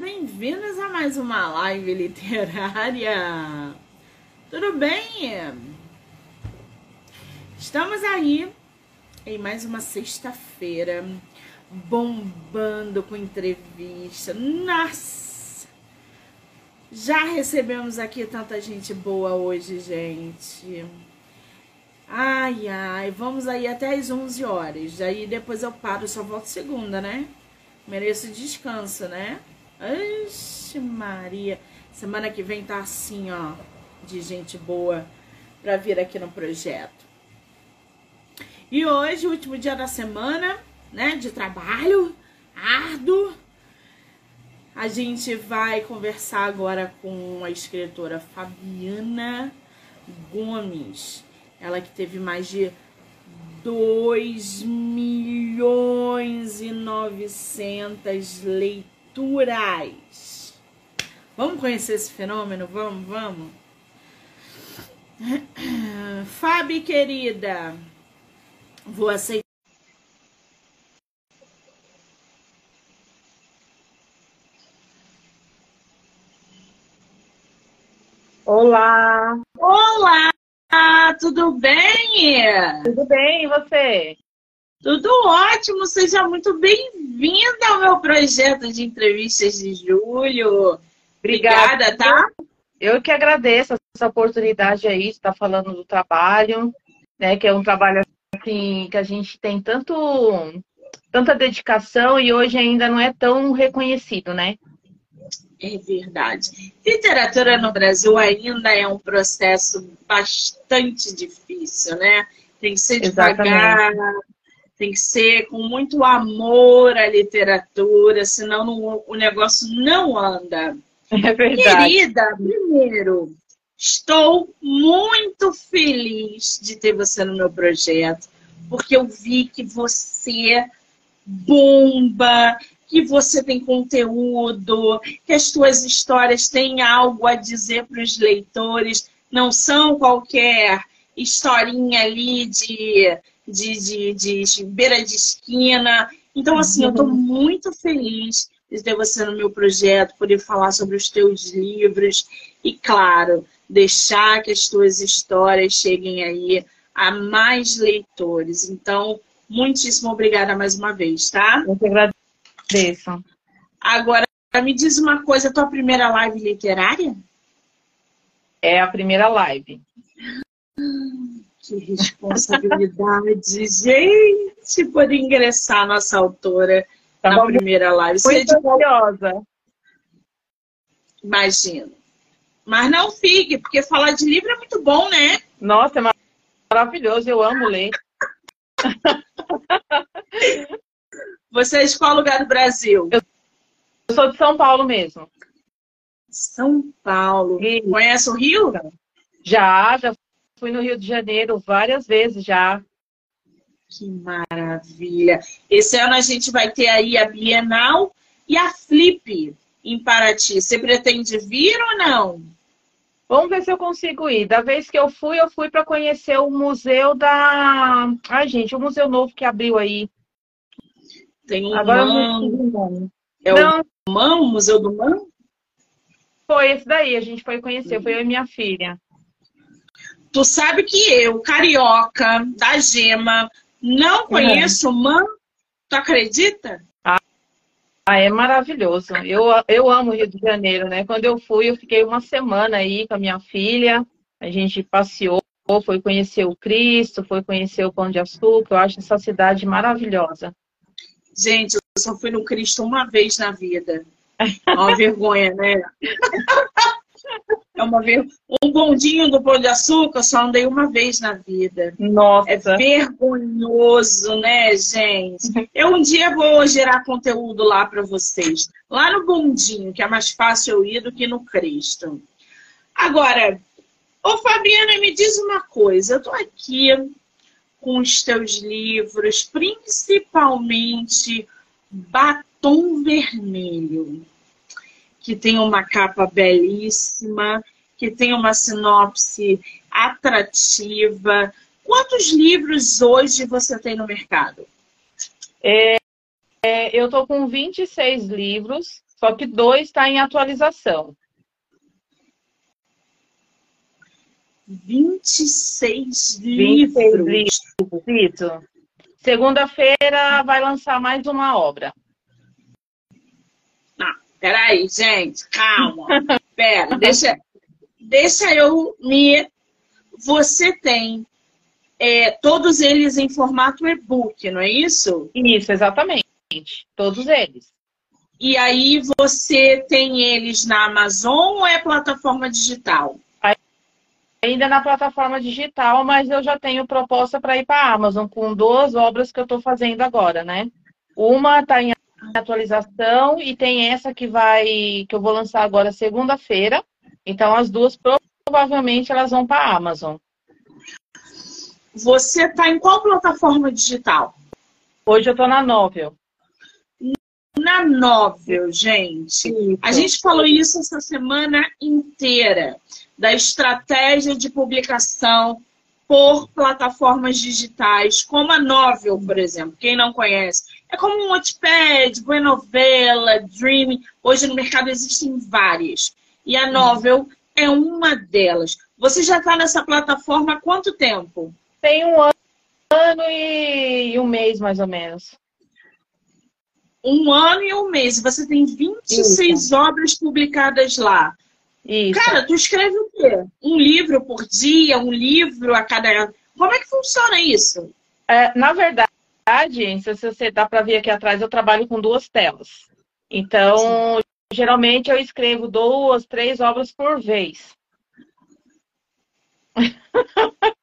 bem-vindos a mais uma live literária. Tudo bem? Estamos aí em mais uma sexta-feira, bombando com entrevista. Nossa! Já recebemos aqui tanta gente boa hoje, gente. Ai, ai, vamos aí até as 11 horas. Aí depois eu paro, só volto segunda, né? Mereço descanso, né? Ixi, Maria. Semana que vem tá assim, ó, de gente boa pra vir aqui no projeto. E hoje, último dia da semana, né, de trabalho árduo. A gente vai conversar agora com a escritora Fabiana Gomes. Ela que teve mais de 2 milhões e 900 leituras. Vamos conhecer esse fenômeno? Vamos, vamos. Fabi, querida, vou aceitar. Olá! Olá! Tudo bem? Tudo bem, e você? Tudo ótimo, seja muito bem-vinda ao meu projeto de entrevistas de julho. Obrigada, tá? Eu que agradeço essa oportunidade aí de estar falando do trabalho, né? Que é um trabalho assim que a gente tem tanto tanta dedicação e hoje ainda não é tão reconhecido, né? É verdade. Literatura no Brasil ainda é um processo bastante difícil, né? Tem que ser devagar, Exatamente. Tem que ser com muito amor à literatura, senão não, o negócio não anda. É verdade. Querida, primeiro, estou muito feliz de ter você no meu projeto, porque eu vi que você bomba, que você tem conteúdo, que as tuas histórias têm algo a dizer para os leitores, não são qualquer historinha ali de, de, de, de beira de esquina. Então, assim, eu estou muito feliz de ter você no meu projeto, poder falar sobre os teus livros e, claro, deixar que as tuas histórias cheguem aí a mais leitores. Então, muitíssimo obrigada mais uma vez, tá? Muito agradeço Agradeço. Agora, me diz uma coisa, tua primeira live literária? É a primeira live. Que responsabilidade, gente, por ingressar a nossa autora tá na primeira live. Muito Você ansiosa. Imagino. Mas não fique, porque falar de livro é muito bom, né? Nossa, é maravilhoso, eu amo ler. Você é de qual lugar do Brasil? Eu sou de São Paulo mesmo. São Paulo. Conhece o Rio? Já, já fui no Rio de Janeiro várias vezes já. Que maravilha. Esse ano a gente vai ter aí a Bienal e a Flip em Paraty. Você pretende vir ou não? Vamos ver se eu consigo ir. Da vez que eu fui, eu fui para conhecer o museu da. Ai, gente, o museu novo que abriu aí. Tem um Agora Man. É não. o Man, o Museu do Man? Foi esse daí, a gente foi conhecer, foi eu e minha filha. Tu sabe que eu, carioca, da Gema, não conheço uhum. o Man? Tu acredita? Ah, é maravilhoso. Eu, eu amo o Rio de Janeiro, né? Quando eu fui, eu fiquei uma semana aí com a minha filha. A gente passeou, foi conhecer o Cristo, foi conhecer o Pão de Açúcar. Eu acho essa cidade maravilhosa. Gente, eu só fui no Cristo uma vez na vida. É uma vergonha, né? É uma ver... Um bondinho do Pão de Açúcar só andei uma vez na vida. Nossa. É vergonhoso, né, gente? Eu um dia vou gerar conteúdo lá para vocês. Lá no bondinho, que é mais fácil eu ir do que no Cristo. Agora, ô Fabiana, me diz uma coisa. Eu tô aqui com os teus livros, principalmente Batom Vermelho, que tem uma capa belíssima, que tem uma sinopse atrativa. Quantos livros hoje você tem no mercado? É, é, eu estou com 26 livros só que dois está em atualização. 26 livros. 26 livros. Segunda-feira vai lançar mais uma obra. Peraí, gente, calma. Pera, deixa, deixa eu me. Você tem é, todos eles em formato e-book, não é isso? Isso, exatamente. Todos eles. E aí você tem eles na Amazon ou é plataforma digital? Ainda na plataforma digital, mas eu já tenho proposta para ir para a Amazon com duas obras que eu estou fazendo agora, né? Uma está em atualização e tem essa que vai que eu vou lançar agora segunda-feira. Então as duas provavelmente elas vão para a Amazon. Você está em qual plataforma digital? Hoje eu estou na Novel. Na Novel, gente. Isso. A gente falou isso essa semana inteira, da estratégia de publicação por plataformas digitais, como a Novel, por exemplo. Quem não conhece, é como um Wattpad, Buenovela, Dream. Hoje no mercado existem várias. E a Novel é uma delas. Você já está nessa plataforma há quanto tempo? Tem um ano e um mês, mais ou menos. Um ano e um mês. Você tem 26 Isso. obras publicadas lá. Isso. Cara, tu escreve o quê? Um livro por dia? Um livro a cada. Como é que funciona isso? É, na verdade, se você dá para ver aqui atrás, eu trabalho com duas telas. Então, Sim. geralmente eu escrevo duas, três obras por vez.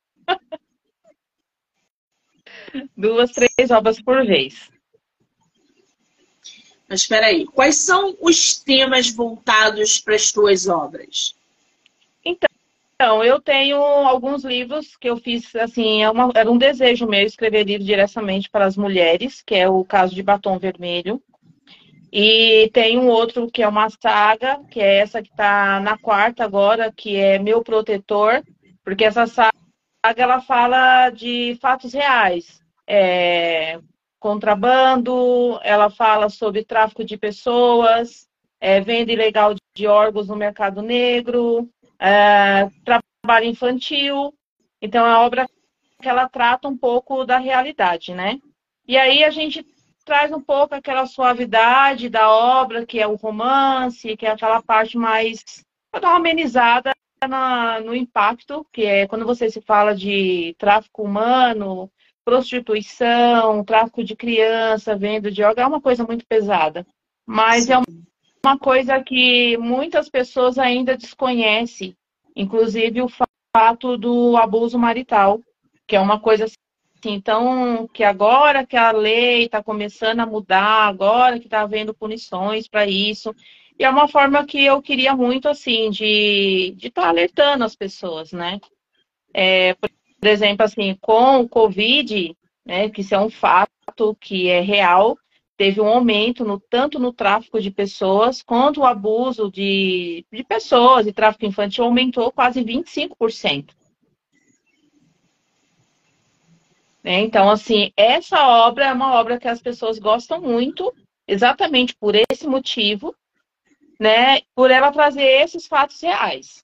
duas, três obras por vez. Mas espera aí, quais são os temas voltados para as tuas obras? Então, eu tenho alguns livros que eu fiz, assim, é uma, era um desejo meu escrever livro diretamente para as mulheres, que é o caso de Batom Vermelho. E tem um outro que é uma saga, que é essa que está na quarta agora, que é Meu Protetor, porque essa saga ela fala de fatos reais é, contrabando, ela fala sobre tráfico de pessoas, é, venda ilegal de órgãos no mercado negro, é, trabalho infantil. Então, é obra que ela trata um pouco da realidade, né? E aí a gente traz um pouco aquela suavidade da obra, que é o romance, que é aquela parte mais para dar amenizada na, no impacto, que é quando você se fala de tráfico humano, prostituição, tráfico de criança, venda de órgãos, é uma coisa muito pesada. Mas Sim. é coisa que muitas pessoas ainda desconhecem, inclusive o fato do abuso marital, que é uma coisa assim, então, que agora que a lei está começando a mudar, agora que está havendo punições para isso, e é uma forma que eu queria muito, assim, de estar tá alertando as pessoas, né? É, por exemplo, assim, com o Covid, né, que isso é um fato que é real, teve um aumento no, tanto no tráfico de pessoas quanto o abuso de, de pessoas e tráfico infantil aumentou quase 25%. Né? Então, assim, essa obra é uma obra que as pessoas gostam muito, exatamente por esse motivo, né? Por ela trazer esses fatos reais.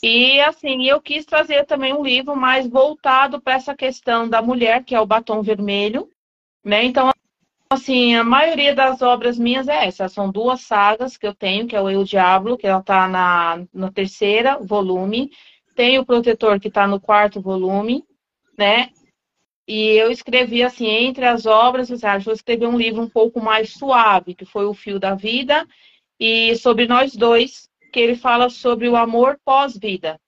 E assim, eu quis trazer também um livro mais voltado para essa questão da mulher, que é o batom vermelho, né? Então, assim, a maioria das obras minhas é essa. São duas sagas que eu tenho, que é o Eu Diablo, que ela está na, na terceira volume. Tem o Protetor, que está no quarto volume, né? E eu escrevi assim, entre as obras, eu vou escrever um livro um pouco mais suave, que foi O Fio da Vida, e sobre nós dois, que ele fala sobre o amor pós-vida.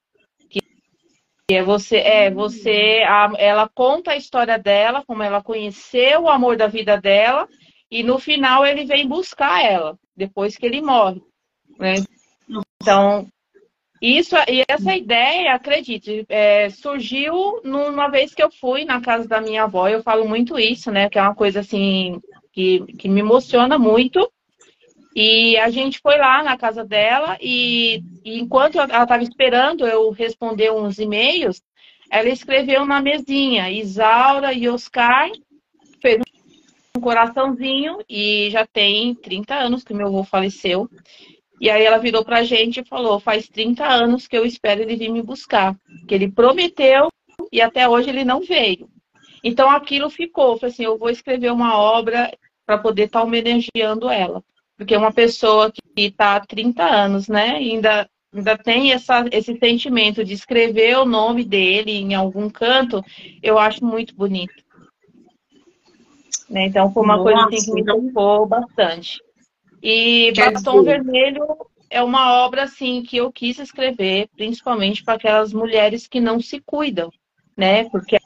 É você, é você, a, ela conta a história dela, como ela conheceu o amor da vida dela, e no final ele vem buscar ela, depois que ele morre. Né? Então, isso e essa ideia, acredite, é, surgiu numa vez que eu fui na casa da minha avó. Eu falo muito isso, né? Que é uma coisa assim que, que me emociona muito. E a gente foi lá na casa dela e, e enquanto ela estava esperando eu responder uns e-mails, ela escreveu na mesinha Isaura e Oscar fez um coraçãozinho e já tem 30 anos que meu avô faleceu. E aí ela virou pra gente e falou: faz 30 anos que eu espero ele vir me buscar. Que ele prometeu e até hoje ele não veio. Então aquilo ficou, falei assim, eu vou escrever uma obra para poder estar tá homenageando ela. Porque uma pessoa que está há 30 anos, né, ainda, ainda tem essa, esse sentimento de escrever o nome dele em algum canto, eu acho muito bonito. Né? Então foi uma Nossa, coisa assim, que me tocou bastante. E Batom dizer... Vermelho é uma obra assim que eu quis escrever, principalmente para aquelas mulheres que não se cuidam, né? Porque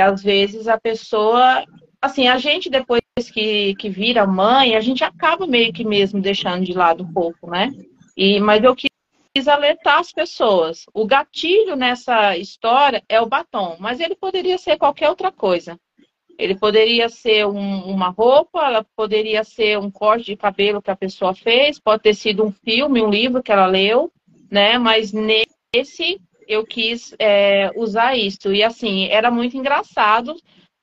às vezes a pessoa, assim, a gente depois que, que vira mãe, a gente acaba meio que mesmo deixando de lado um pouco, né? E, mas eu quis alertar as pessoas. O gatilho nessa história é o batom, mas ele poderia ser qualquer outra coisa. Ele poderia ser um, uma roupa, ela poderia ser um corte de cabelo que a pessoa fez, pode ter sido um filme, um livro que ela leu, né? Mas nesse eu quis é, usar isso. E assim, era muito engraçado.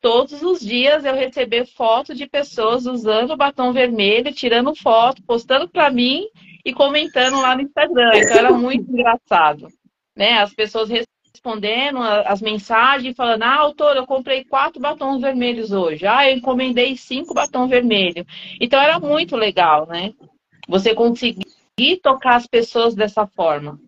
Todos os dias eu receber foto de pessoas usando o batom vermelho, tirando foto, postando para mim e comentando lá no Instagram. Então era muito engraçado. Né? As pessoas respondendo as mensagens, falando, ah, autor, eu comprei quatro batons vermelhos hoje. Ah, eu encomendei cinco batons vermelhos. Então era muito legal, né? Você conseguir tocar as pessoas dessa forma.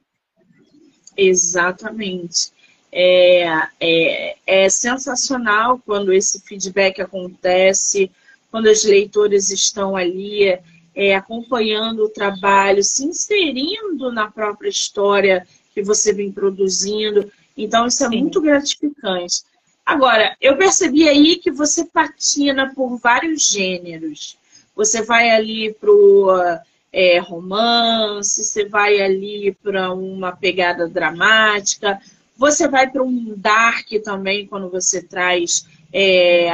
Exatamente. É, é, é sensacional quando esse feedback acontece, quando os leitores estão ali é, acompanhando o trabalho, se inserindo na própria história que você vem produzindo. Então, isso é Sim. muito gratificante. Agora, eu percebi aí que você patina por vários gêneros. Você vai ali pro é, romance, você vai ali para uma pegada dramática, você vai para um dark também quando você traz é,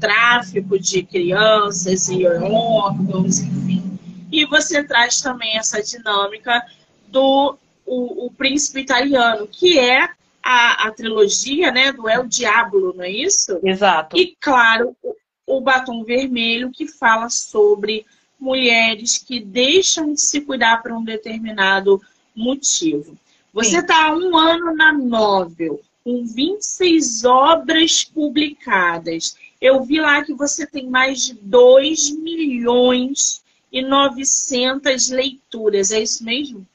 tráfico de crianças e órgãos, enfim. E você traz também essa dinâmica do o, o príncipe italiano, que é a, a trilogia né, do El Diablo, não é isso? Exato. E, claro, o, o batom vermelho, que fala sobre mulheres que deixam de se cuidar por um determinado motivo. Você está há um ano na Novel, com 26 obras publicadas. Eu vi lá que você tem mais de 2 milhões e 900 leituras. É isso mesmo?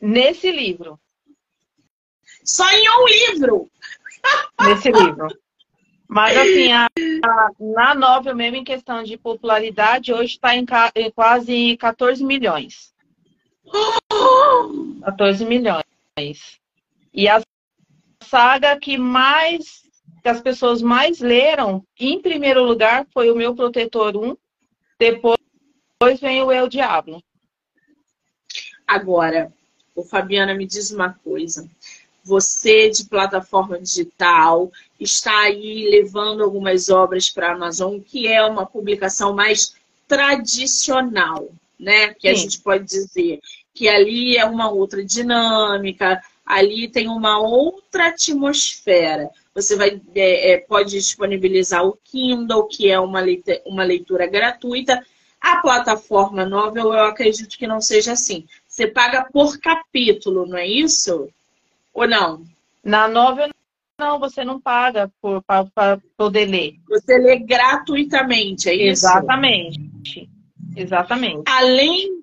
Nesse livro. Só em um livro. Nesse livro. Mas assim, a, a, na novel mesmo, em questão de popularidade, hoje está em, em, quase 14 milhões. 14 milhões. E a saga que mais que as pessoas mais leram, em primeiro lugar, foi o Meu Protetor 1, depois, depois vem o El Diablo. Agora, o Fabiana me diz uma coisa você de plataforma digital está aí levando algumas obras para a Amazon, que é uma publicação mais tradicional, né? Que Sim. a gente pode dizer que ali é uma outra dinâmica, ali tem uma outra atmosfera. Você vai, é, é, pode disponibilizar o Kindle, que é uma leitura, uma leitura gratuita. A plataforma Novel, eu acredito que não seja assim. Você paga por capítulo, não é isso? Ou não? Na novel, não, você não paga para poder ler. Você lê gratuitamente, é isso? Exatamente. Exatamente. Além,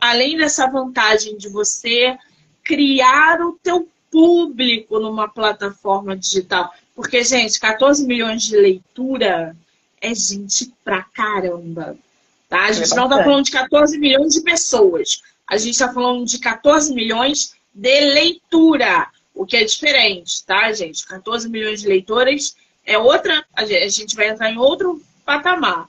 além dessa vantagem de você criar o teu público numa plataforma digital. Porque, gente, 14 milhões de leitura é gente pra caramba. Tá? A gente é não está falando de 14 milhões de pessoas. A gente está falando de 14 milhões de leitura, o que é diferente, tá, gente? 14 milhões de leitores é outra, a gente vai entrar em outro patamar.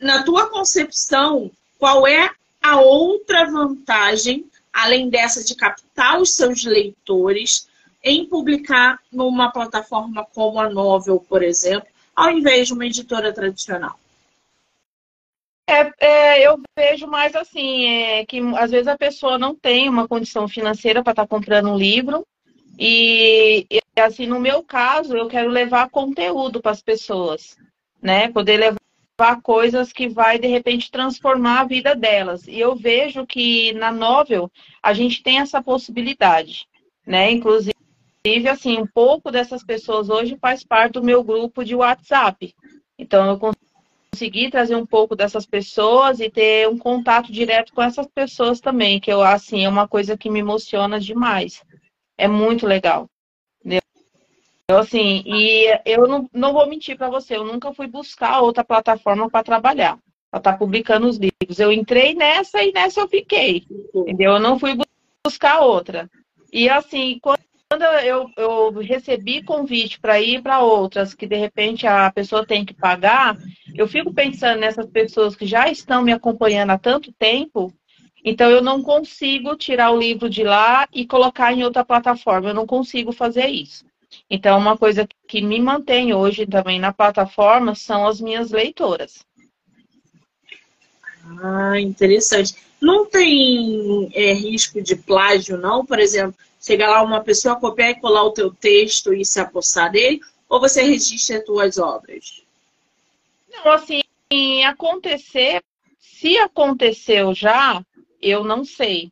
Na tua concepção, qual é a outra vantagem, além dessa de captar os seus leitores, em publicar numa plataforma como a Novel, por exemplo, ao invés de uma editora tradicional? É, é, eu vejo mais assim, é, que às vezes a pessoa não tem uma condição financeira para estar tá comprando um livro. E, e, assim, no meu caso, eu quero levar conteúdo para as pessoas. né? Poder levar coisas que vai, de repente, transformar a vida delas. E eu vejo que na novel a gente tem essa possibilidade, né? Inclusive, assim, um pouco dessas pessoas hoje faz parte do meu grupo de WhatsApp. Então, eu consegui trazer um pouco dessas pessoas e ter um contato direto com essas pessoas também, que eu, assim, é uma coisa que me emociona demais. É muito legal. Então, assim, e eu não, não vou mentir para você, eu nunca fui buscar outra plataforma para trabalhar, para estar tá publicando os livros. Eu entrei nessa e nessa eu fiquei, entendeu? Eu não fui buscar outra. E, assim, quando eu, eu recebi convite para ir para outras, que de repente a pessoa tem que pagar, eu fico pensando nessas pessoas que já estão me acompanhando há tanto tempo, então eu não consigo tirar o livro de lá e colocar em outra plataforma, eu não consigo fazer isso. Então, uma coisa que me mantém hoje também na plataforma são as minhas leitoras. Ah, interessante. Não tem é, risco de plágio, não? Por exemplo, chegar lá uma pessoa copiar e colar o teu texto e se apossar dele? Ou você registra as tuas obras? Não, assim, acontecer, se aconteceu já, eu não sei.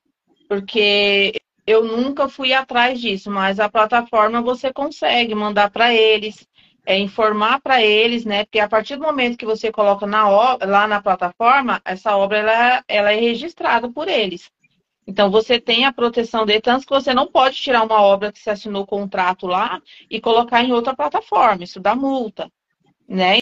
Porque eu nunca fui atrás disso, mas a plataforma você consegue mandar para eles, é, informar para eles, né? Porque a partir do momento que você coloca na, lá na plataforma, essa obra ela, ela é registrada por eles. Então você tem a proteção de tanto que você não pode tirar uma obra que você assinou contrato lá e colocar em outra plataforma, isso dá multa, né?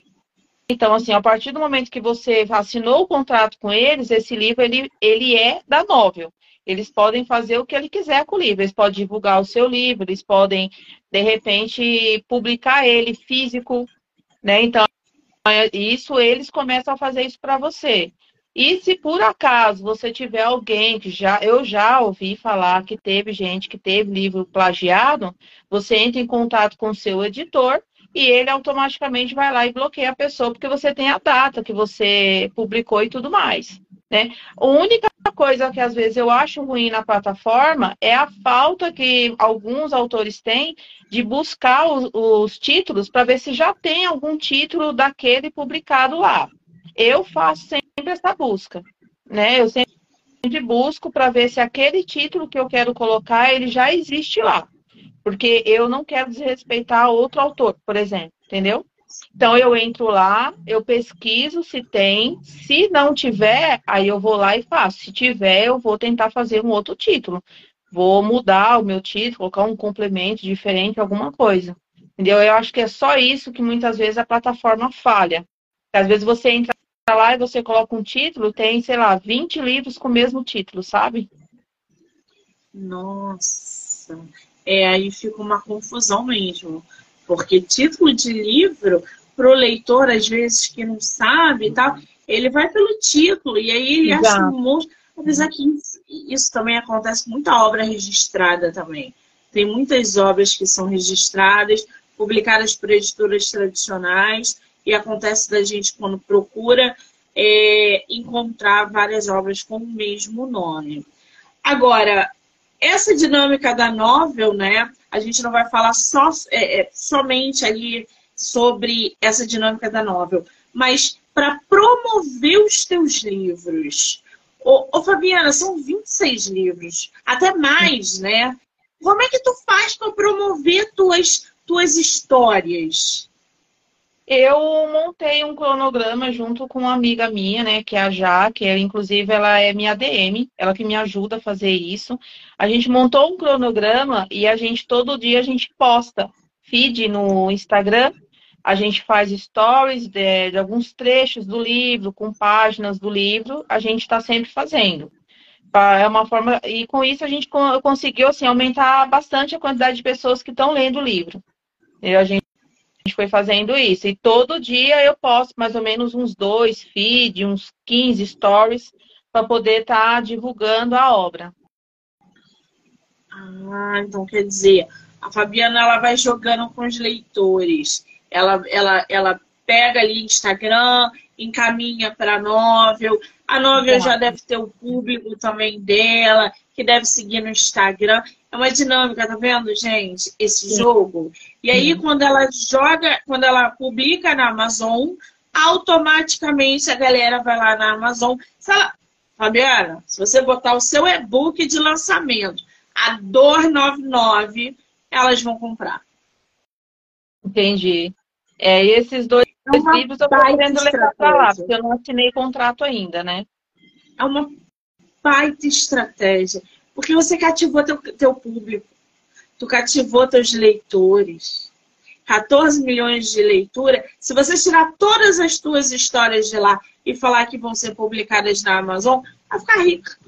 Então, assim, a partir do momento que você assinou o contrato com eles, esse livro ele, ele é da Novel eles podem fazer o que ele quiser com o livro. Eles podem divulgar o seu livro, eles podem, de repente, publicar ele físico, né? Então, isso eles começam a fazer isso para você. E se por acaso você tiver alguém que já eu já ouvi falar que teve gente que teve livro plagiado, você entra em contato com o seu editor e ele automaticamente vai lá e bloqueia a pessoa porque você tem a data que você publicou e tudo mais. Né? A única coisa que às vezes eu acho ruim na plataforma é a falta que alguns autores têm de buscar os, os títulos para ver se já tem algum título daquele publicado lá. Eu faço sempre essa busca, né? Eu sempre busco para ver se aquele título que eu quero colocar ele já existe lá, porque eu não quero desrespeitar outro autor, por exemplo, entendeu? Então eu entro lá, eu pesquiso se tem, se não tiver, aí eu vou lá e faço. Se tiver, eu vou tentar fazer um outro título. Vou mudar o meu título, colocar um complemento diferente, alguma coisa. Entendeu? Eu acho que é só isso que muitas vezes a plataforma falha. Às vezes você entra lá e você coloca um título, tem, sei lá, 20 livros com o mesmo título, sabe? Nossa. É, aí fica uma confusão mesmo. Porque título de livro, para o leitor, às vezes, que não sabe e tal, ele vai pelo título, e aí ele Exato. acha um monte. Apesar que isso também acontece muita obra registrada também. Tem muitas obras que são registradas, publicadas por editoras tradicionais, e acontece da gente, quando procura, é, encontrar várias obras com o mesmo nome. Agora, essa dinâmica da novel, né? A gente não vai falar só, é, é, somente ali sobre essa dinâmica da novel, mas para promover os teus livros. Ô, ô, Fabiana, são 26 livros, até mais, né? Como é que tu faz para promover tuas, tuas histórias? Eu montei um cronograma junto com uma amiga minha, né, que é a Jaque, inclusive ela é minha DM, ela que me ajuda a fazer isso. A gente montou um cronograma e a gente todo dia a gente posta feed no Instagram, a gente faz stories de, de alguns trechos do livro, com páginas do livro, a gente está sempre fazendo. É uma forma e com isso a gente conseguiu assim aumentar bastante a quantidade de pessoas que estão lendo o livro. E a gente gente foi fazendo isso. E todo dia eu posto mais ou menos uns dois feed, uns 15 stories, para poder estar tá divulgando a obra. Ah, então quer dizer, a Fabiana ela vai jogando com os leitores. Ela, ela, ela pega ali Instagram, encaminha para a Novel. A Novel já deve ter o público também dela, que deve seguir no Instagram. É uma dinâmica, tá vendo, gente? Esse Sim. jogo. E aí, Sim. quando ela joga, quando ela publica na Amazon, automaticamente a galera vai lá na Amazon. Se ela... Fabiana, se você botar o seu e-book de lançamento a 299, elas vão comprar. Entendi. É, e esses dois é livros eu estou querendo levar para lá, porque eu não assinei contrato ainda, né? É uma baita estratégia. Porque você cativou teu, teu público. Tu cativou teus leitores. 14 milhões de leitura. Se você tirar todas as tuas histórias de lá e falar que vão ser publicadas na Amazon, vai ficar rica.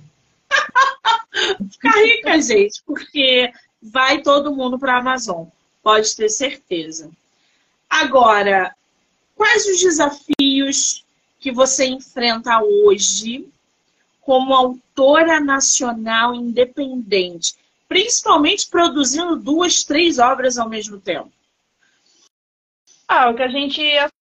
ficar rica, gente, porque vai todo mundo para a Amazon. Pode ter certeza. Agora, quais os desafios que você enfrenta hoje como autora nacional independente, principalmente produzindo duas, três obras ao mesmo tempo? Ah, o que a gente,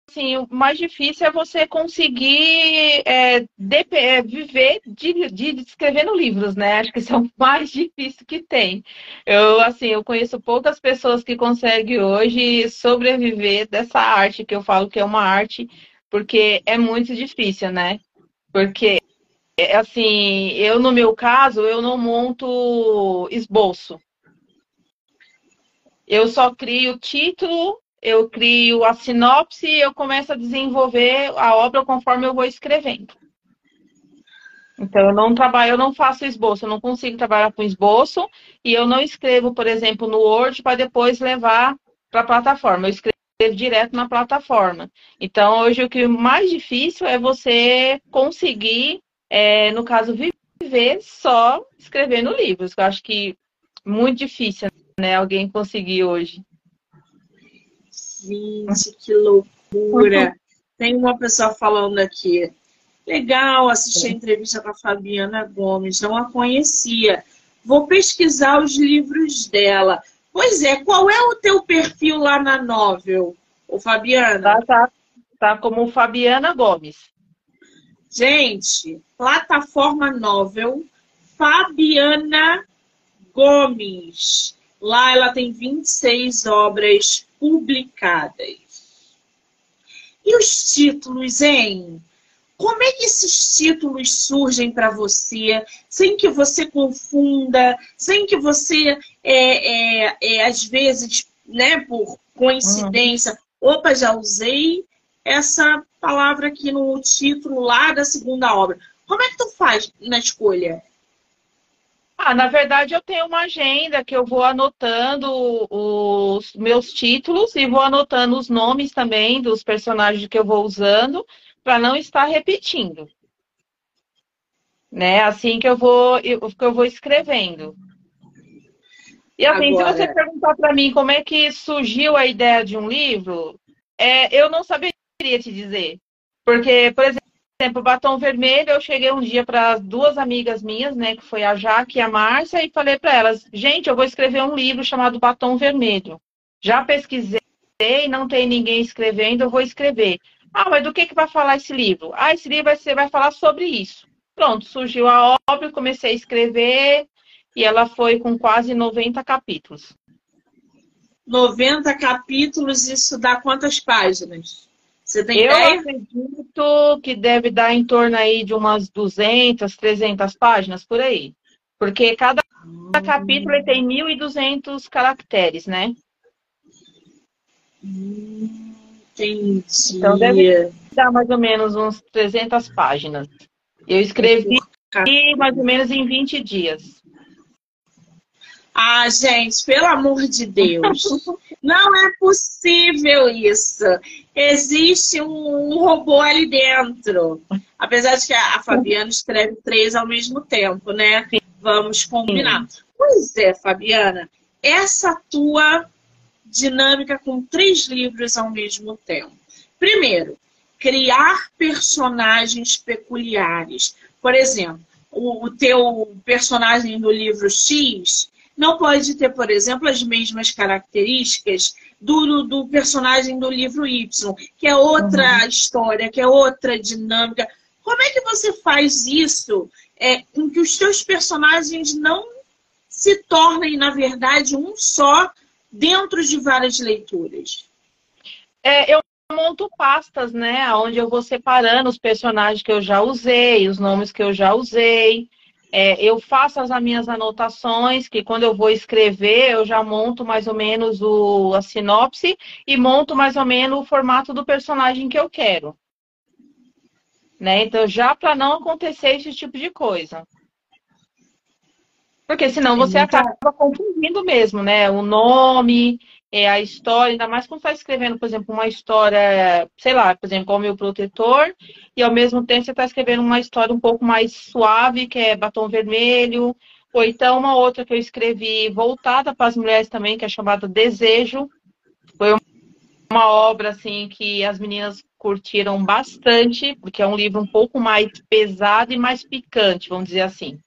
assim, o mais difícil é você conseguir é, de, é, viver de, de, escrevendo livros, né? Acho que isso é o mais difícil que tem. Eu, assim, eu conheço poucas pessoas que conseguem hoje sobreviver dessa arte, que eu falo que é uma arte, porque é muito difícil, né? Porque é, assim, eu no meu caso, eu não monto esboço. Eu só crio título, eu crio a sinopse e eu começo a desenvolver a obra conforme eu vou escrevendo. Então, eu não trabalho, eu não faço esboço, eu não consigo trabalhar com esboço e eu não escrevo, por exemplo, no Word para depois levar para a plataforma. Eu escrevo direto na plataforma. Então, hoje o que é mais difícil é você conseguir é, no caso, viver só escrevendo livros. Eu acho que muito difícil, né? Alguém conseguir hoje. Gente, que loucura! Tem uma pessoa falando aqui. Legal assistir a entrevista com a Fabiana Gomes, não a conhecia. Vou pesquisar os livros dela. Pois é, qual é o teu perfil lá na Novel, o Fabiana? Tá, tá, tá como Fabiana Gomes. Gente, plataforma novel Fabiana Gomes. Lá ela tem 26 obras publicadas. E os títulos, hein? Como é que esses títulos surgem para você, sem que você confunda, sem que você, é, é, é, às vezes, né, por coincidência, uhum. opa, já usei essa palavra aqui no título lá da segunda obra. Como é que tu faz na escolha? Ah, na verdade, eu tenho uma agenda que eu vou anotando os meus títulos e vou anotando os nomes também dos personagens que eu vou usando para não estar repetindo. Né? Assim que eu vou, que eu vou escrevendo. E assim, Agora... se você perguntar para mim como é que surgiu a ideia de um livro, é, eu não saberia te dizer. Porque, por exemplo, batom vermelho, eu cheguei um dia para duas amigas minhas, né, que foi a Jaque e a Márcia, e falei para elas: gente, eu vou escrever um livro chamado Batom Vermelho. Já pesquisei, não tem ninguém escrevendo, eu vou escrever. Ah, mas do que, que vai falar esse livro? Ah, esse livro vai falar sobre isso. Pronto, surgiu a obra, comecei a escrever, e ela foi com quase 90 capítulos. 90 capítulos, isso dá quantas páginas? Você tem Eu ideia? acredito que deve dar em torno aí de umas 200, 300 páginas por aí. Porque cada hum. capítulo tem 1.200 caracteres, né? Hum, entendi. Então deve dar mais ou menos uns 300 páginas. Eu escrevi mais ou menos em 20 dias. Ah, gente, pelo amor de Deus. Não é possível isso. Existe um, robô ali dentro. Apesar de que a, Fabiana escreve três ao mesmo tempo, né? Vamos combinar. Pois é, Fabiana, essa tua dinâmica com três livros ao mesmo tempo. Primeiro, criar personagens peculiares. Por exemplo, o, o teu personagem do livro X não pode ter, por exemplo, as mesmas características do, do personagem do livro Y, que é outra uhum. história, que é outra dinâmica. Como é que você faz isso é, com que os seus personagens não se tornem, na verdade, um só dentro de várias leituras? É, eu monto pastas, né? Onde eu vou separando os personagens que eu já usei, os nomes que eu já usei. É, eu faço as minhas anotações, que quando eu vou escrever, eu já monto mais ou menos o, a sinopse e monto mais ou menos o formato do personagem que eu quero. Né? Então, já para não acontecer esse tipo de coisa. Porque senão você acaba confundindo mesmo, né? O nome, é, a história, ainda mais quando está escrevendo, por exemplo, uma história, sei lá, por exemplo, como o protetor, e ao mesmo tempo você está escrevendo uma história um pouco mais suave, que é Batom Vermelho, ou então uma outra que eu escrevi voltada para as mulheres também, que é chamada Desejo. Foi uma obra assim que as meninas curtiram bastante, porque é um livro um pouco mais pesado e mais picante, vamos dizer assim.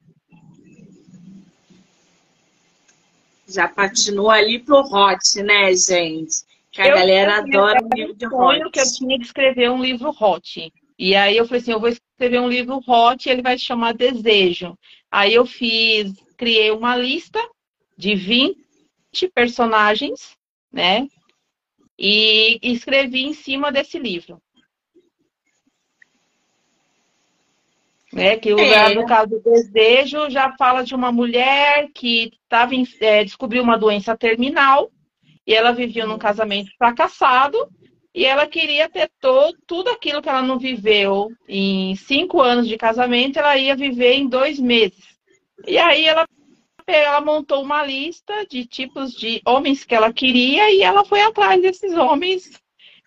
Já patinou ali pro hot, né, gente? Que a eu galera adora um livro de hot. que eu tinha que escrever um livro hot. E aí eu falei assim, eu vou escrever um livro hot e ele vai se chamar Desejo. Aí eu fiz, criei uma lista de 20 personagens, né? E escrevi em cima desse livro. Né, que o é. no caso do desejo já fala de uma mulher que tava, é, descobriu uma doença terminal e ela vivia num casamento fracassado e ela queria ter todo, tudo aquilo que ela não viveu em cinco anos de casamento, ela ia viver em dois meses. E aí ela, ela montou uma lista de tipos de homens que ela queria e ela foi atrás desses homens.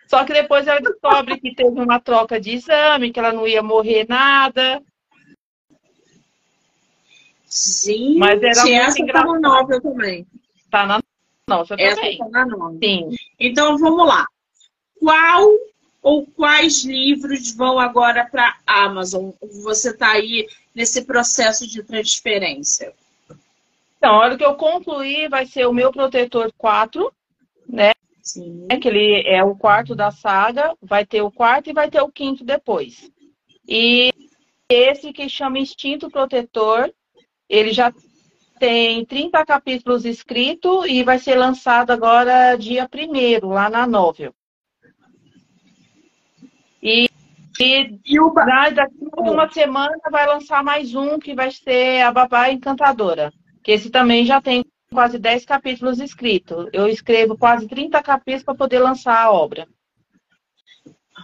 Só que depois ela descobre que teve uma troca de exame, que ela não ia morrer nada, Gente, Mas era muito essa engraçado. tá na novel também. Tá na novel essa também. Tá na novel. Sim. Então, vamos lá. Qual ou quais livros vão agora para a Amazon? Você está aí nesse processo de transferência? Então, a hora que eu concluir, vai ser o meu Protetor 4, né? Sim. É que ele é o quarto da saga, vai ter o quarto e vai ter o quinto depois. E esse que chama Instinto Protetor, ele já tem 30 capítulos escritos e vai ser lançado agora dia 1 lá na Novel. E, e, e o... daqui a uma semana vai lançar mais um que vai ser a Babá Encantadora. Que esse também já tem quase 10 capítulos escritos. Eu escrevo quase 30 capítulos para poder lançar a obra.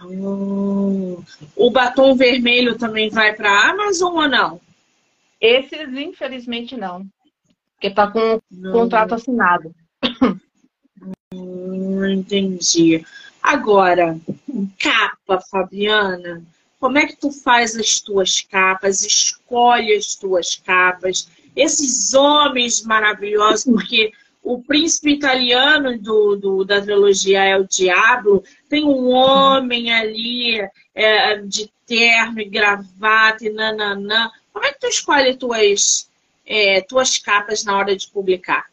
Oh. O batom vermelho também vai para a Amazon ou não? Esses, infelizmente, não. Porque está com não. contrato assinado. Hum, entendi. Agora, capa, Fabiana. Como é que tu faz as tuas capas? Escolhe as tuas capas. Esses homens maravilhosos, porque o príncipe italiano do, do, da trilogia é o Diablo, tem um homem ali é, de terno e gravata e nananã. Como é que tu escolhe tuas, é, tuas capas na hora de publicar?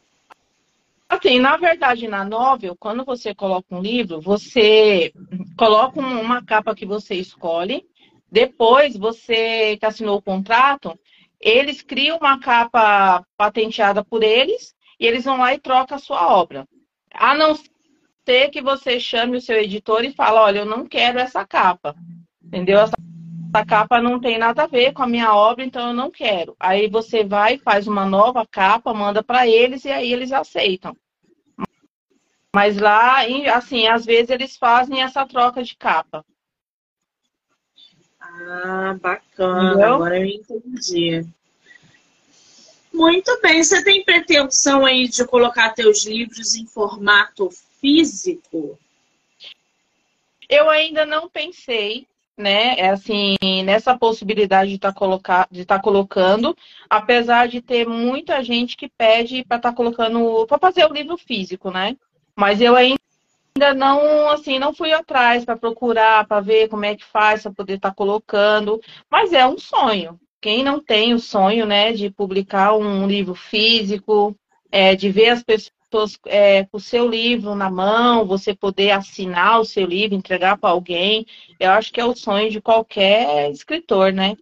Assim, na verdade, na novel, quando você coloca um livro, você coloca uma capa que você escolhe, depois você que assinou o contrato, eles criam uma capa patenteada por eles e eles vão lá e trocam a sua obra. A não ser que você chame o seu editor e fala, olha, eu não quero essa capa. Entendeu? Essa essa capa não tem nada a ver com a minha obra, então eu não quero. Aí você vai, faz uma nova capa, manda para eles e aí eles aceitam. Mas lá, assim, às vezes eles fazem essa troca de capa. Ah, bacana. Entendeu? Agora eu entendi. Muito bem. Você tem pretensão aí de colocar teus livros em formato físico? Eu ainda não pensei, né? É assim, nessa possibilidade de estar tá tá colocando, apesar de ter muita gente que pede para estar tá colocando, para fazer o livro físico, né? Mas eu ainda não, assim, não fui atrás para procurar, para ver como é que faz para poder estar tá colocando, mas é um sonho. Quem não tem o sonho, né, de publicar um livro físico, é, de ver as pessoas é, com o seu livro na mão, você poder assinar o seu livro, entregar para alguém, eu acho que é o sonho de qualquer escritor, né?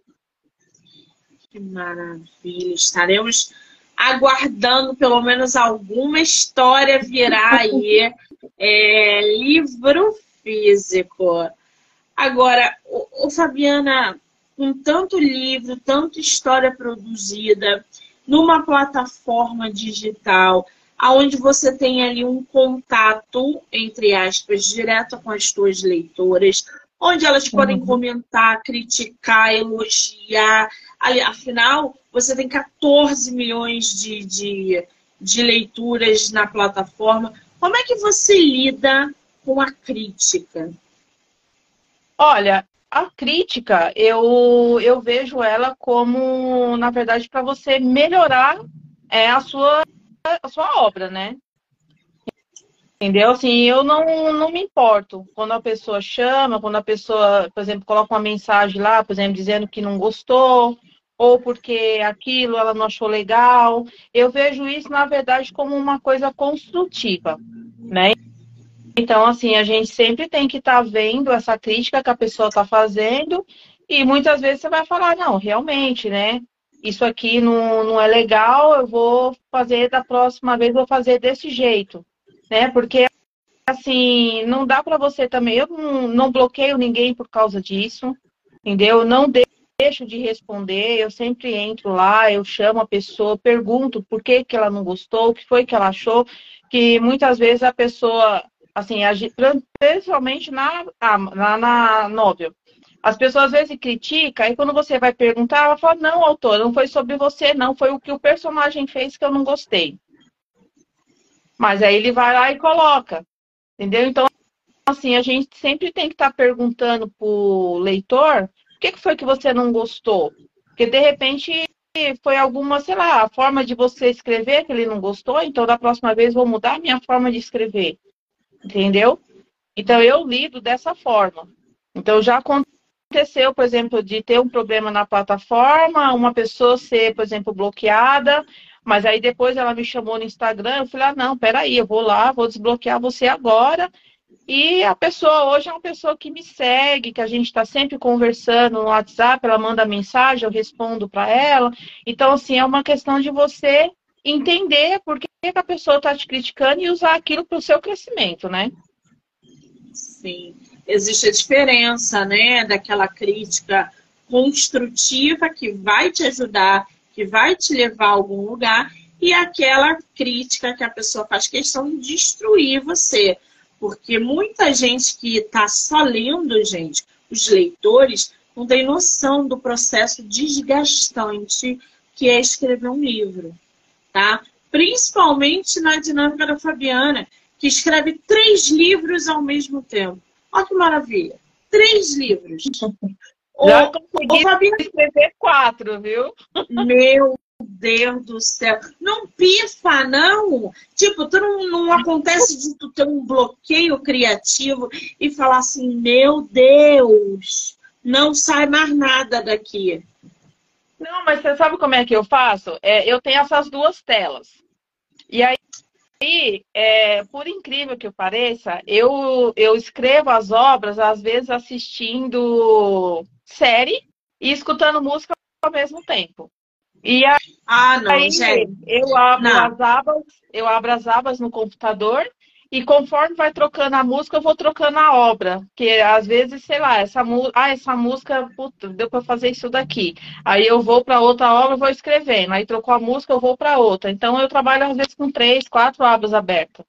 Que maravilha! Estaremos aguardando pelo menos alguma história virar aí. É, livro físico. Agora, o, o Fabiana, com tanto livro, tanta história produzida, numa plataforma digital, aonde você tem ali um contato, entre aspas, direto com as suas leitoras, onde elas podem uhum. comentar, criticar, elogiar. Afinal, você tem 14 milhões de, de, de leituras na plataforma. Como é que você lida com a crítica? Olha, a crítica, eu, eu vejo ela como, na verdade, para você melhorar é, a, sua, a sua obra, né? Entendeu? Assim, eu não, não me importo quando a pessoa chama, quando a pessoa, por exemplo, coloca uma mensagem lá, por exemplo, dizendo que não gostou, ou porque aquilo ela não achou legal. Eu vejo isso, na verdade, como uma coisa construtiva, né? Então, assim, a gente sempre tem que estar tá vendo essa crítica que a pessoa está fazendo e muitas vezes você vai falar, não, realmente, né? Isso aqui não, não é legal, eu vou fazer da próxima vez, vou fazer desse jeito, né? Porque, assim, não dá para você também, eu não, não bloqueio ninguém por causa disso, entendeu? Não deixo de responder, eu sempre entro lá, eu chamo a pessoa, pergunto por que, que ela não gostou, o que foi que ela achou, que muitas vezes a pessoa assim, principalmente na, na, na novel. As pessoas às vezes criticam, e quando você vai perguntar, ela fala, não, autor, não foi sobre você, não, foi o que o personagem fez que eu não gostei. Mas aí ele vai lá e coloca. Entendeu? Então, assim, a gente sempre tem que estar tá perguntando pro leitor o que, que foi que você não gostou. Porque de repente foi alguma, sei lá, forma de você escrever que ele não gostou, então da próxima vez vou mudar a minha forma de escrever entendeu? Então eu lido dessa forma. Então já aconteceu, por exemplo, de ter um problema na plataforma, uma pessoa ser, por exemplo, bloqueada, mas aí depois ela me chamou no Instagram, eu falei, ah, não, peraí, eu vou lá, vou desbloquear você agora. E a pessoa hoje é uma pessoa que me segue, que a gente está sempre conversando no WhatsApp, ela manda mensagem, eu respondo para ela. Então, assim, é uma questão de você entender por que a pessoa está te criticando e usar aquilo para o seu crescimento, né? Sim. Existe a diferença, né, daquela crítica construtiva que vai te ajudar, que vai te levar a algum lugar, e aquela crítica que a pessoa faz questão de destruir você. Porque muita gente que está só lendo, gente, os leitores, não tem noção do processo desgastante que é escrever um livro tá? Principalmente na dinâmica da Fabiana, que escreve três livros ao mesmo tempo. Olha que maravilha! Três livros. Já o, consegui o Fabiana... escrever quatro, viu? Meu Deus do céu. Não pifa, não. Tipo, tu não, não acontece de tu ter um bloqueio criativo e falar assim, meu Deus, não sai mais nada daqui. Não, mas você sabe como é que eu faço? É, eu tenho essas duas telas. E aí, é, por incrível que pareça, eu, eu escrevo as obras, às vezes assistindo série e escutando música ao mesmo tempo. E aí, ah, não, aí eu abro não. as abas, eu abro as abas no computador e conforme vai trocando a música, eu vou trocando a obra. Que às vezes, sei lá, essa, ah, essa música, puta, deu para fazer isso daqui. Aí eu vou para outra obra, vou escrevendo. Aí trocou a música, eu vou para outra. Então eu trabalho às vezes com três, quatro abas abertas.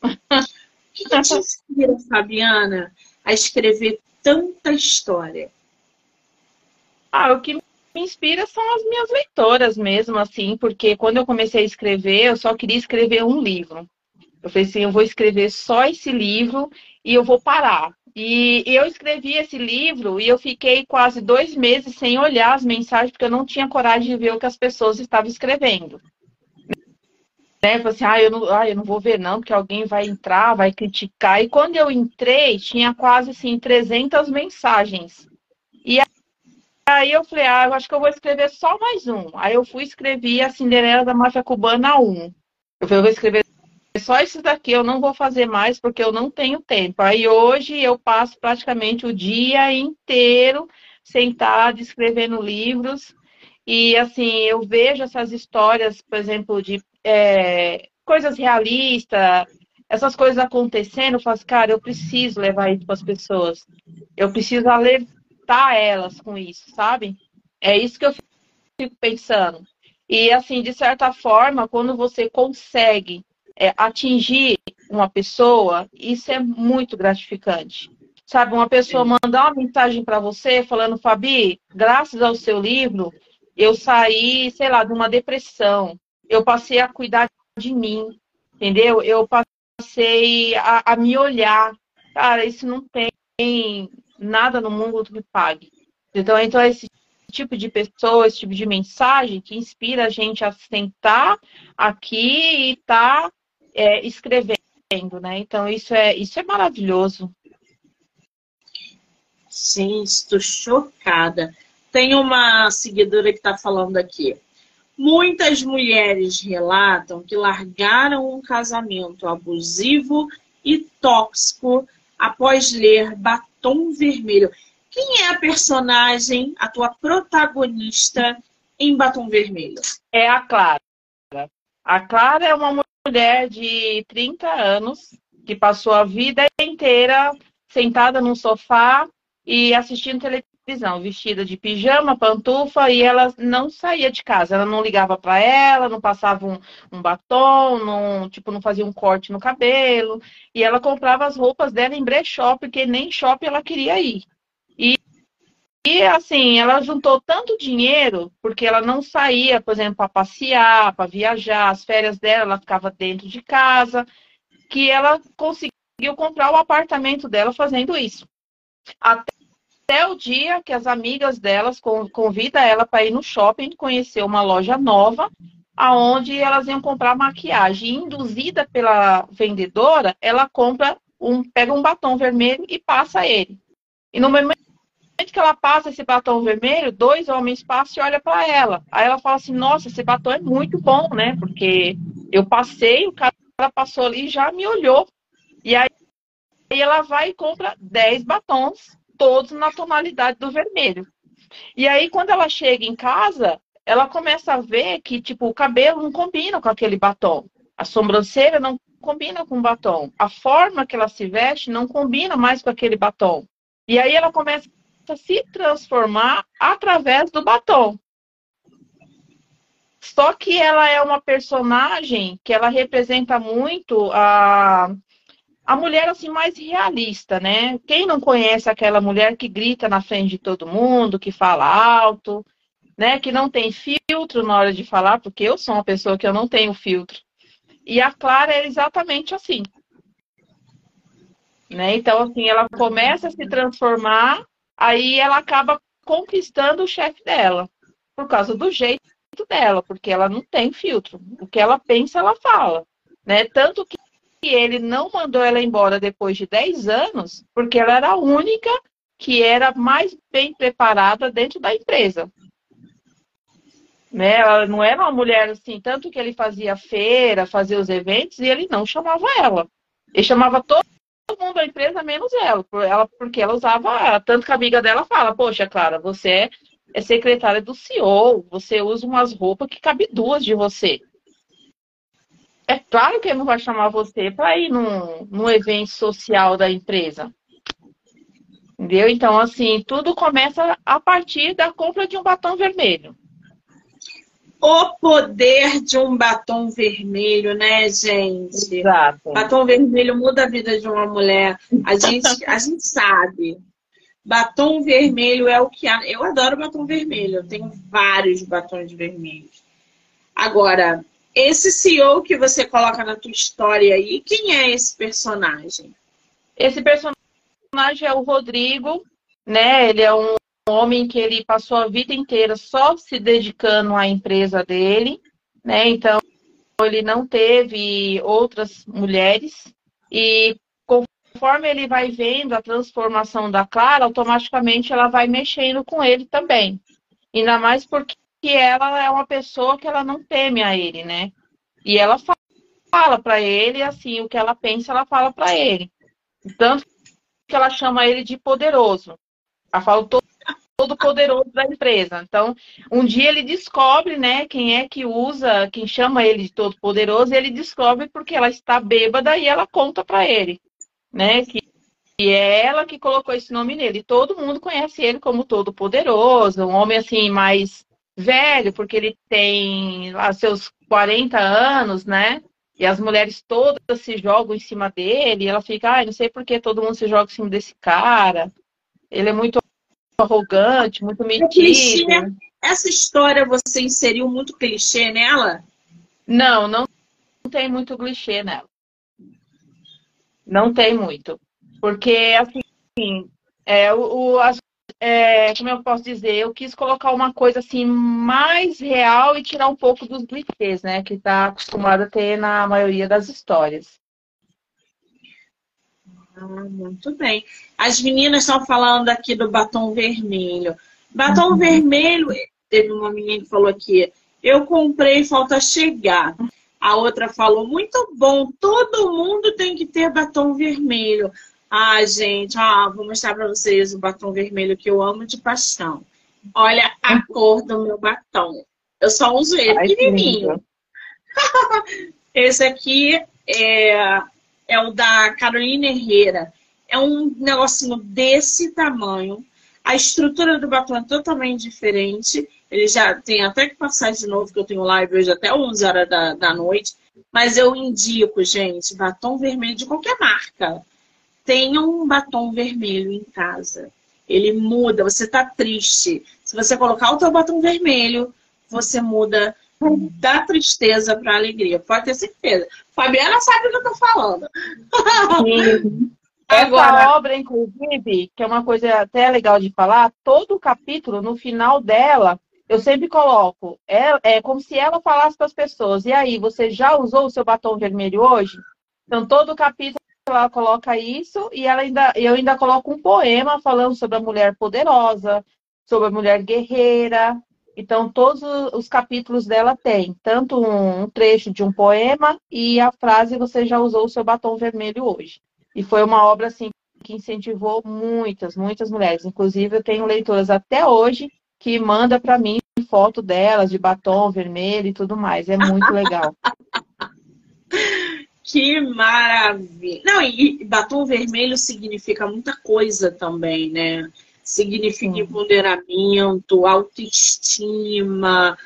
O que te inspira, Fabiana, a escrever tanta história? Ah, o que me inspira são as minhas leitoras mesmo, assim, porque quando eu comecei a escrever, eu só queria escrever um livro. Eu falei assim, eu vou escrever só esse livro e eu vou parar. E eu escrevi esse livro e eu fiquei quase dois meses sem olhar as mensagens, porque eu não tinha coragem de ver o que as pessoas estavam escrevendo. Né? Falei assim, ah eu, não, ah, eu não vou ver não, porque alguém vai entrar, vai criticar. E quando eu entrei, tinha quase assim 300 mensagens. Aí eu falei, ah, eu acho que eu vou escrever só mais um. Aí eu fui escrever a Cinderela da Máfia Cubana 1. Eu falei, eu vou escrever só isso daqui, eu não vou fazer mais porque eu não tenho tempo. Aí hoje eu passo praticamente o dia inteiro sentado escrevendo livros. E assim, eu vejo essas histórias, por exemplo, de é, coisas realistas, essas coisas acontecendo, eu falo assim, cara, eu preciso levar isso para as pessoas. Eu preciso alertar elas com isso, sabe? É isso que eu fico pensando. E assim, de certa forma, quando você consegue é, atingir uma pessoa, isso é muito gratificante. Sabe, uma pessoa mandar uma mensagem para você falando, Fabi, graças ao seu livro, eu saí, sei lá, de uma depressão. Eu passei a cuidar de mim, entendeu? Eu passei a, a me olhar. Cara, isso não tem nada no mundo que pague. Então, então esse tipo de pessoa, esse tipo de mensagem que inspira a gente a sentar aqui e tá, é, escrevendo, né? Então isso é isso é maravilhoso. Sim, estou chocada. Tem uma seguidora que está falando aqui. Muitas mulheres relatam que largaram um casamento abusivo e tóxico após ler Batom Vermelho. Quem é a personagem, a tua protagonista em Batom Vermelho? É a Clara. A Clara é uma mulher de 30 anos que passou a vida inteira sentada num sofá e assistindo televisão, vestida de pijama, pantufa, e ela não saía de casa. Ela não ligava para ela, não passava um, um, batom, não, tipo, não fazia um corte no cabelo. E ela comprava as roupas dela em brechó, porque nem shopping ela queria ir. E, e assim, ela juntou tanto dinheiro, porque ela não saía, por exemplo, para passear, para viajar, as férias dela, ela ficava dentro de casa, que ela conseguiu comprar o apartamento dela fazendo isso. Até o dia que as amigas delas convidam ela para ir no shopping conhecer uma loja nova, aonde elas iam comprar maquiagem. Induzida pela vendedora, ela compra um, pega um batom vermelho e passa ele. E no momento que ela passa esse batom vermelho, dois homens passam e olham para ela. Aí ela fala assim: Nossa, esse batom é muito bom, né? Porque eu passei, o cara passou ali e já me olhou. E aí Aí ela vai e compra 10 batons, todos na tonalidade do vermelho. E aí, quando ela chega em casa, ela começa a ver que, tipo, o cabelo não combina com aquele batom. A sobrancelha não combina com o batom. A forma que ela se veste não combina mais com aquele batom. E aí ela começa a se transformar através do batom. Só que ela é uma personagem que ela representa muito a a mulher assim mais realista, né? Quem não conhece aquela mulher que grita na frente de todo mundo, que fala alto, né? Que não tem filtro na hora de falar, porque eu sou uma pessoa que eu não tenho filtro. E a Clara é exatamente assim. Né? Então, assim, ela começa a se transformar, aí ela acaba conquistando o chefe dela, por causa do jeito dela, porque ela não tem filtro. O que ela pensa, ela fala. Né? Tanto que ele não mandou ela embora depois de 10 anos, porque ela era a única que era mais bem preparada dentro da empresa. Né? Ela não era uma mulher assim, tanto que ele fazia feira, fazia os eventos, e ele não chamava ela. Ele chamava todo mundo da empresa, menos ela, ela porque ela usava, tanto que a amiga dela fala, poxa, Clara, você é, secretária do CEO, você usa umas roupas que cabe duas de você. É claro que ele não vai chamar você para ir num, num evento social da empresa. Entendeu? Então, assim, tudo começa a partir da compra de um batom vermelho. O poder de um batom vermelho, né, gente? Exato. Batom vermelho muda a vida de uma mulher. A gente, a gente sabe. Batom vermelho é o que. Eu adoro batom vermelho. Eu tenho vários batons vermelhos. Agora, esse CEO que você coloca na tua história aí, quem é esse personagem? Esse personagem é o Rodrigo, né? Ele é um homem que ele passou a vida inteira só se dedicando à empresa dele, né? Então ele não teve outras mulheres e conforme ele vai vendo a transformação da Clara, automaticamente ela vai mexendo com ele também. Ainda mais porque que ela é uma pessoa que ela não teme a ele, né? E ela fala para ele assim, o que ela pensa, ela fala para ele. Tanto que ela chama ele de poderoso. Ela fala, todo, todo poderoso da empresa. Então, um dia ele descobre, né, quem é que usa, quem chama ele de todo poderoso, e ele descobre porque ela está bêbada e ela conta para ele, né, que e é ela que colocou esse nome nele. Todo mundo conhece ele como todo poderoso, um homem assim mais velho, porque ele tem lá seus 40 anos, né? E as mulheres todas se jogam em cima dele, e ela fica, ai, ah, não sei por que todo mundo se joga em cima desse cara. Ele é muito arrogante, muito metido. Clichê, essa história você inseriu muito clichê nela? Não, não tem muito clichê nela. Não tem muito. Porque, assim, é, o, as, é, como eu posso dizer, eu quis colocar uma coisa assim mais real e tirar um pouco dos clichês, né? Que está acostumado a ter na maioria das histórias. Ah, muito bem. As meninas estão falando aqui do batom vermelho. Batom uhum. vermelho, teve uma menina que falou aqui, eu comprei, falta chegar. A outra falou, muito bom, todo mundo tem que ter batom vermelho. Ah, gente, ó, vou mostrar para vocês o batom vermelho que eu amo de paixão. Olha a cor do meu batom. Eu só uso ele Ai, pequenininho. Esse aqui é é o da Carolina Herrera. É um negocinho desse tamanho. A estrutura do batom é totalmente diferente. Ele já tem até que passar de novo, que eu tenho live hoje até 11 horas da, da noite. Mas eu indico, gente, batom vermelho de qualquer marca. Tenha um batom vermelho em casa. Ele muda, você tá triste. Se você colocar o teu batom vermelho, você muda da tristeza para alegria. Pode ter certeza. Fabiana sabe o que eu tô falando. Agora... Essa obra, inclusive, que é uma coisa até legal de falar, todo o capítulo, no final dela, eu sempre coloco, é, é como se ela falasse para as pessoas, e aí, você já usou o seu batom vermelho hoje? Então, todo o capítulo ela coloca isso, e ela ainda, eu ainda coloco um poema falando sobre a mulher poderosa, sobre a mulher guerreira, então, todos os capítulos dela tem tanto um trecho de um poema e a frase você já usou o seu batom vermelho hoje. E foi uma obra assim que incentivou muitas, muitas mulheres. Inclusive, eu tenho leitoras até hoje que manda para mim foto delas de batom vermelho e tudo mais. É muito legal. Que maravilha! Não, e batom vermelho significa muita coisa também, né? significa empoderamento, autoestima,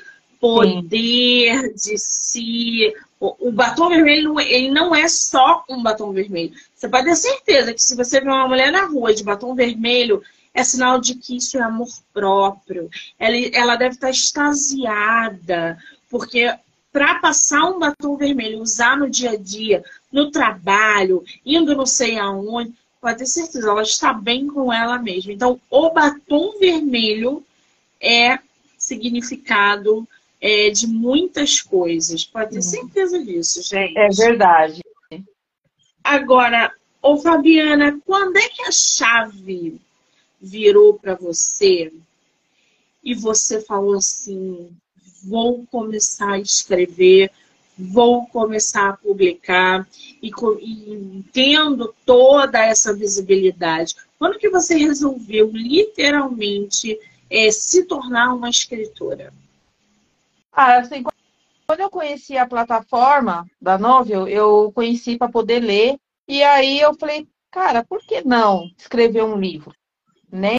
poder Sim. de si. O, o batom vermelho ele não é só um batom vermelho. Você pode ter certeza que se você vê uma mulher na rua de batom vermelho, é sinal de que isso é amor próprio. Ela, ela deve estar extasiada, porque para passar um batom vermelho, usar no dia a dia, no trabalho, indo não sei aonde, pode ter certeza, ela está bem com ela mesma. Então, o batom vermelho é significado é, de muitas coisas. Pode ter uhum. certeza disso, gente. É verdade. Agora, ô Fabiana, quando é que a chave virou para você e você falou assim: vou começar a escrever, vou começar a publicar e, e tendo toda essa visibilidade. Quando que você resolveu literalmente é, se tornar uma escritora? Ah, assim, quando eu conheci a plataforma da Novel, eu conheci para poder ler e aí eu falei, cara, por que não escrever um livro, né?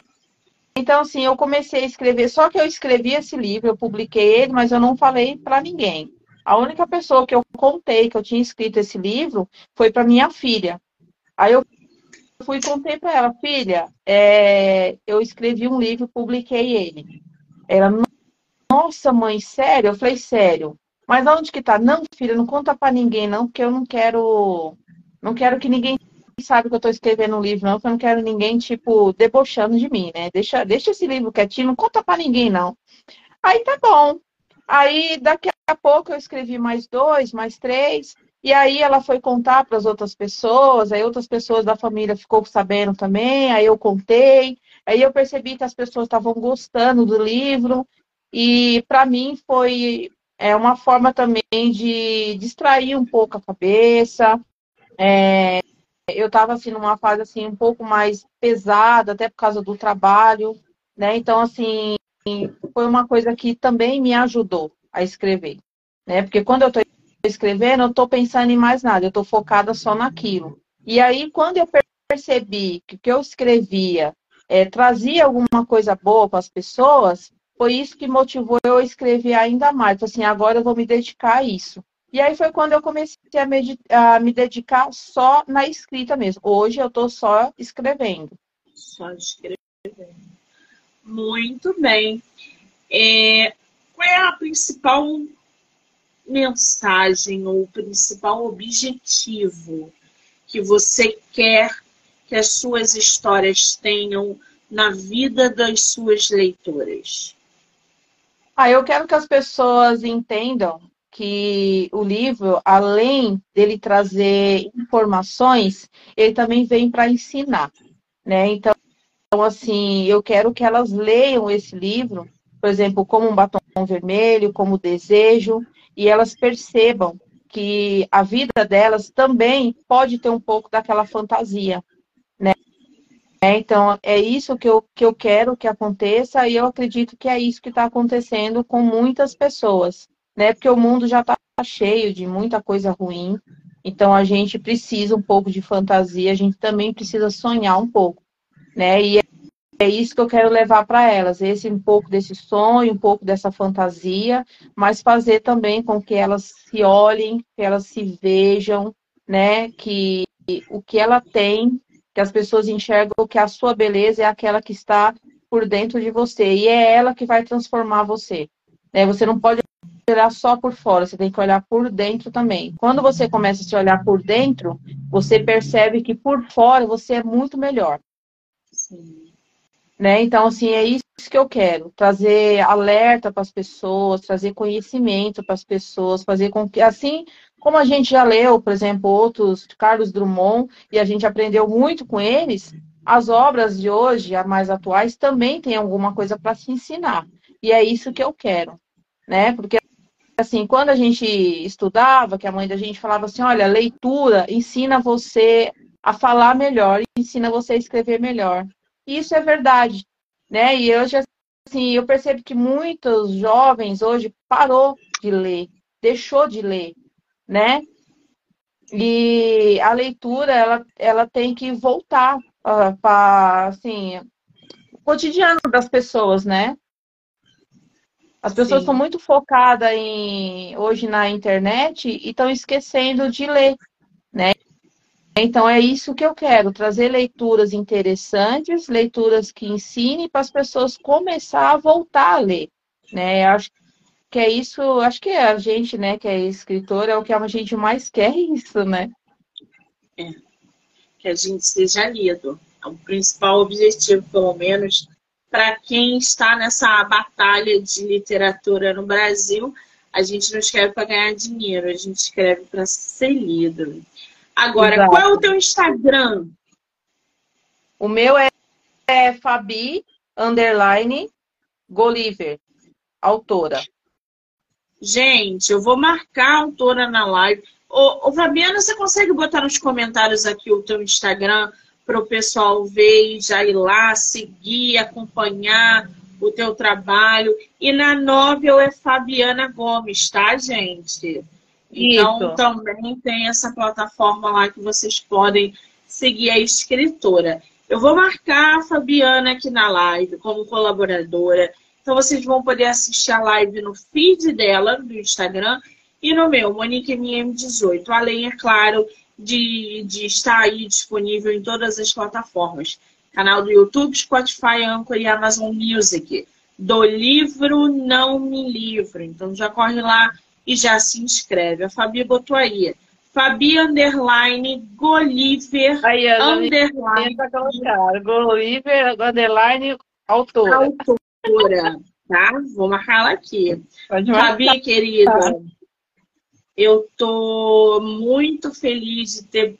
Então, assim, eu comecei a escrever, só que eu escrevi esse livro, eu publiquei ele, mas eu não falei para ninguém. A única pessoa que eu contei que eu tinha escrito esse livro foi para minha filha. Aí eu fui e contei para ela, filha, é, eu escrevi um livro, publiquei ele. Ela, nossa mãe, sério? Eu falei, sério. Mas onde que tá? Não, filha, não conta para ninguém não, porque eu não quero, não quero que ninguém saiba que eu estou escrevendo um livro não, porque eu não quero ninguém tipo debochando de mim, né? Deixa, deixa esse livro quietinho, não conta para ninguém não. Aí tá bom. Aí daqui a pouco eu escrevi mais dois, mais três, e aí ela foi contar para as outras pessoas, aí outras pessoas da família ficou sabendo também, aí eu contei, aí eu percebi que as pessoas estavam gostando do livro, e para mim foi é, uma forma também de distrair um pouco a cabeça. É, eu estava assim numa fase assim um pouco mais pesada, até por causa do trabalho né? Então, assim, foi uma coisa que também me ajudou a escrever, né? Porque quando eu estou escrevendo, eu estou pensando em mais nada, eu estou focada só naquilo. E aí, quando eu percebi que o que eu escrevia é, trazia alguma coisa boa para as pessoas, foi isso que motivou eu a escrever ainda mais. Assim, agora eu vou me dedicar a isso. E aí foi quando eu comecei a, a me dedicar só na escrita mesmo. Hoje eu estou só escrevendo. Só escrevendo. Muito bem. É, qual é a principal mensagem ou o principal objetivo que você quer que as suas histórias tenham na vida das suas leitoras? Ah, eu quero que as pessoas entendam que o livro, além dele trazer informações, ele também vem para ensinar, né? Então, assim, eu quero que elas leiam esse livro, por exemplo, como um batom vermelho, como desejo, e elas percebam que a vida delas também pode ter um pouco daquela fantasia, né? Então, é isso que eu, que eu quero que aconteça e eu acredito que é isso que está acontecendo com muitas pessoas, né? Porque o mundo já está cheio de muita coisa ruim, então a gente precisa um pouco de fantasia, a gente também precisa sonhar um pouco, né? E é isso que eu quero levar para elas, esse um pouco desse sonho, um pouco dessa fantasia, mas fazer também com que elas se olhem, que elas se vejam, né? Que o que ela tem, que as pessoas enxergam que a sua beleza é aquela que está por dentro de você e é ela que vai transformar você. Né? Você não pode olhar só por fora, você tem que olhar por dentro também. Quando você começa a se olhar por dentro, você percebe que por fora você é muito melhor. Sim. Né? Então, assim, é isso que eu quero, trazer alerta para as pessoas, trazer conhecimento para as pessoas, fazer com que, assim como a gente já leu, por exemplo, outros, Carlos Drummond, e a gente aprendeu muito com eles, as obras de hoje, as mais atuais, também têm alguma coisa para se ensinar. E é isso que eu quero, né? Porque, assim, quando a gente estudava, que a mãe da gente falava assim, olha, leitura ensina você a falar melhor, ensina você a escrever melhor. Isso é verdade, né? E hoje, assim, eu percebo que muitos jovens hoje parou de ler, deixou de ler, né? E a leitura, ela, ela tem que voltar uh, para, assim, o cotidiano das pessoas, né? As pessoas estão muito focadas em, hoje na internet e estão esquecendo de ler, né? Então é isso que eu quero, trazer leituras interessantes, leituras que ensinem para as pessoas começar a voltar a ler, né? Acho que é isso, acho que a gente, né, que é escritor, é o que a gente mais quer isso, né? É, que a gente seja lido. É o principal objetivo, pelo menos, para quem está nessa batalha de literatura no Brasil. A gente não escreve para ganhar dinheiro, a gente escreve para ser lido. Agora, Exato. qual é o teu Instagram? O meu é, é Fabi underline Goliver, autora. Gente, eu vou marcar a autora na live. Ô, ô, Fabiana, você consegue botar nos comentários aqui o teu Instagram para o pessoal ver e já ir lá, seguir, acompanhar o teu trabalho. E na novel é Fabiana Gomes, tá, gente? Então, Isso. também tem essa plataforma lá que vocês podem seguir a escritora. Eu vou marcar a Fabiana aqui na live como colaboradora. Então, vocês vão poder assistir a live no feed dela, do Instagram, e no meu, MoniqueMM18. Além, é claro, de, de estar aí disponível em todas as plataformas. Canal do YouTube, Spotify, Anchor e Amazon Music. Do livro Não Me Livro. Então, já corre lá e já se inscreve. A Fabi botou aí. Fabi underline Goliver underline Goliver underline autora. Autora, tá? Vou marcar ela aqui. Fabi, querida, eu tô muito feliz de ter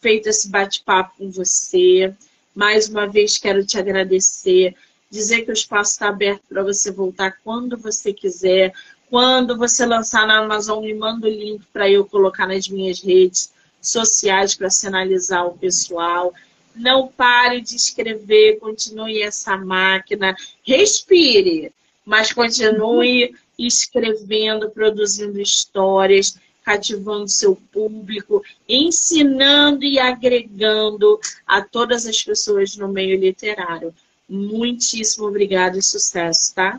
feito esse bate-papo com você. Mais uma vez quero te agradecer, dizer que o espaço está aberto para você voltar quando você quiser. Quando você lançar na Amazon, me manda o link para eu colocar nas minhas redes sociais para sinalizar o pessoal. Não pare de escrever, continue essa máquina. Respire, mas continue escrevendo, produzindo histórias, cativando seu público, ensinando e agregando a todas as pessoas no meio literário. Muitíssimo obrigada e sucesso, tá?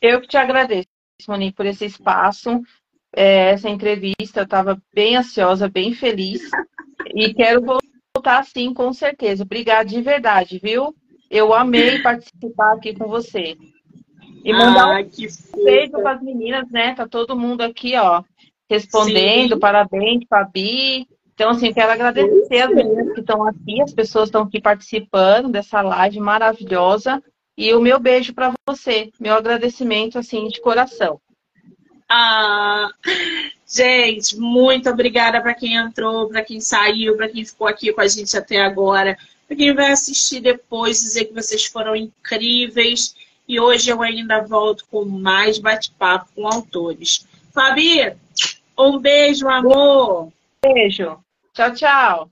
Eu que te agradeço, Monique, por esse espaço, é, essa entrevista. Eu estava bem ansiosa, bem feliz. E quero voltar sim, com certeza. Obrigada de verdade, viu? Eu amei participar aqui com você. E mandar ah, um beijo para as meninas, né? Tá todo mundo aqui, ó, respondendo. Sim. Parabéns, Fabi. Então, assim, quero agradecer as meninas que estão aqui, as pessoas que estão aqui participando dessa live maravilhosa. E o meu beijo para você, meu agradecimento, assim, de coração. Ah, gente, muito obrigada para quem entrou, para quem saiu, para quem ficou aqui com a gente até agora, para quem vai assistir depois, dizer que vocês foram incríveis. E hoje eu ainda volto com mais bate-papo com autores. Fabi, um beijo, amor. Beijo. Tchau, tchau.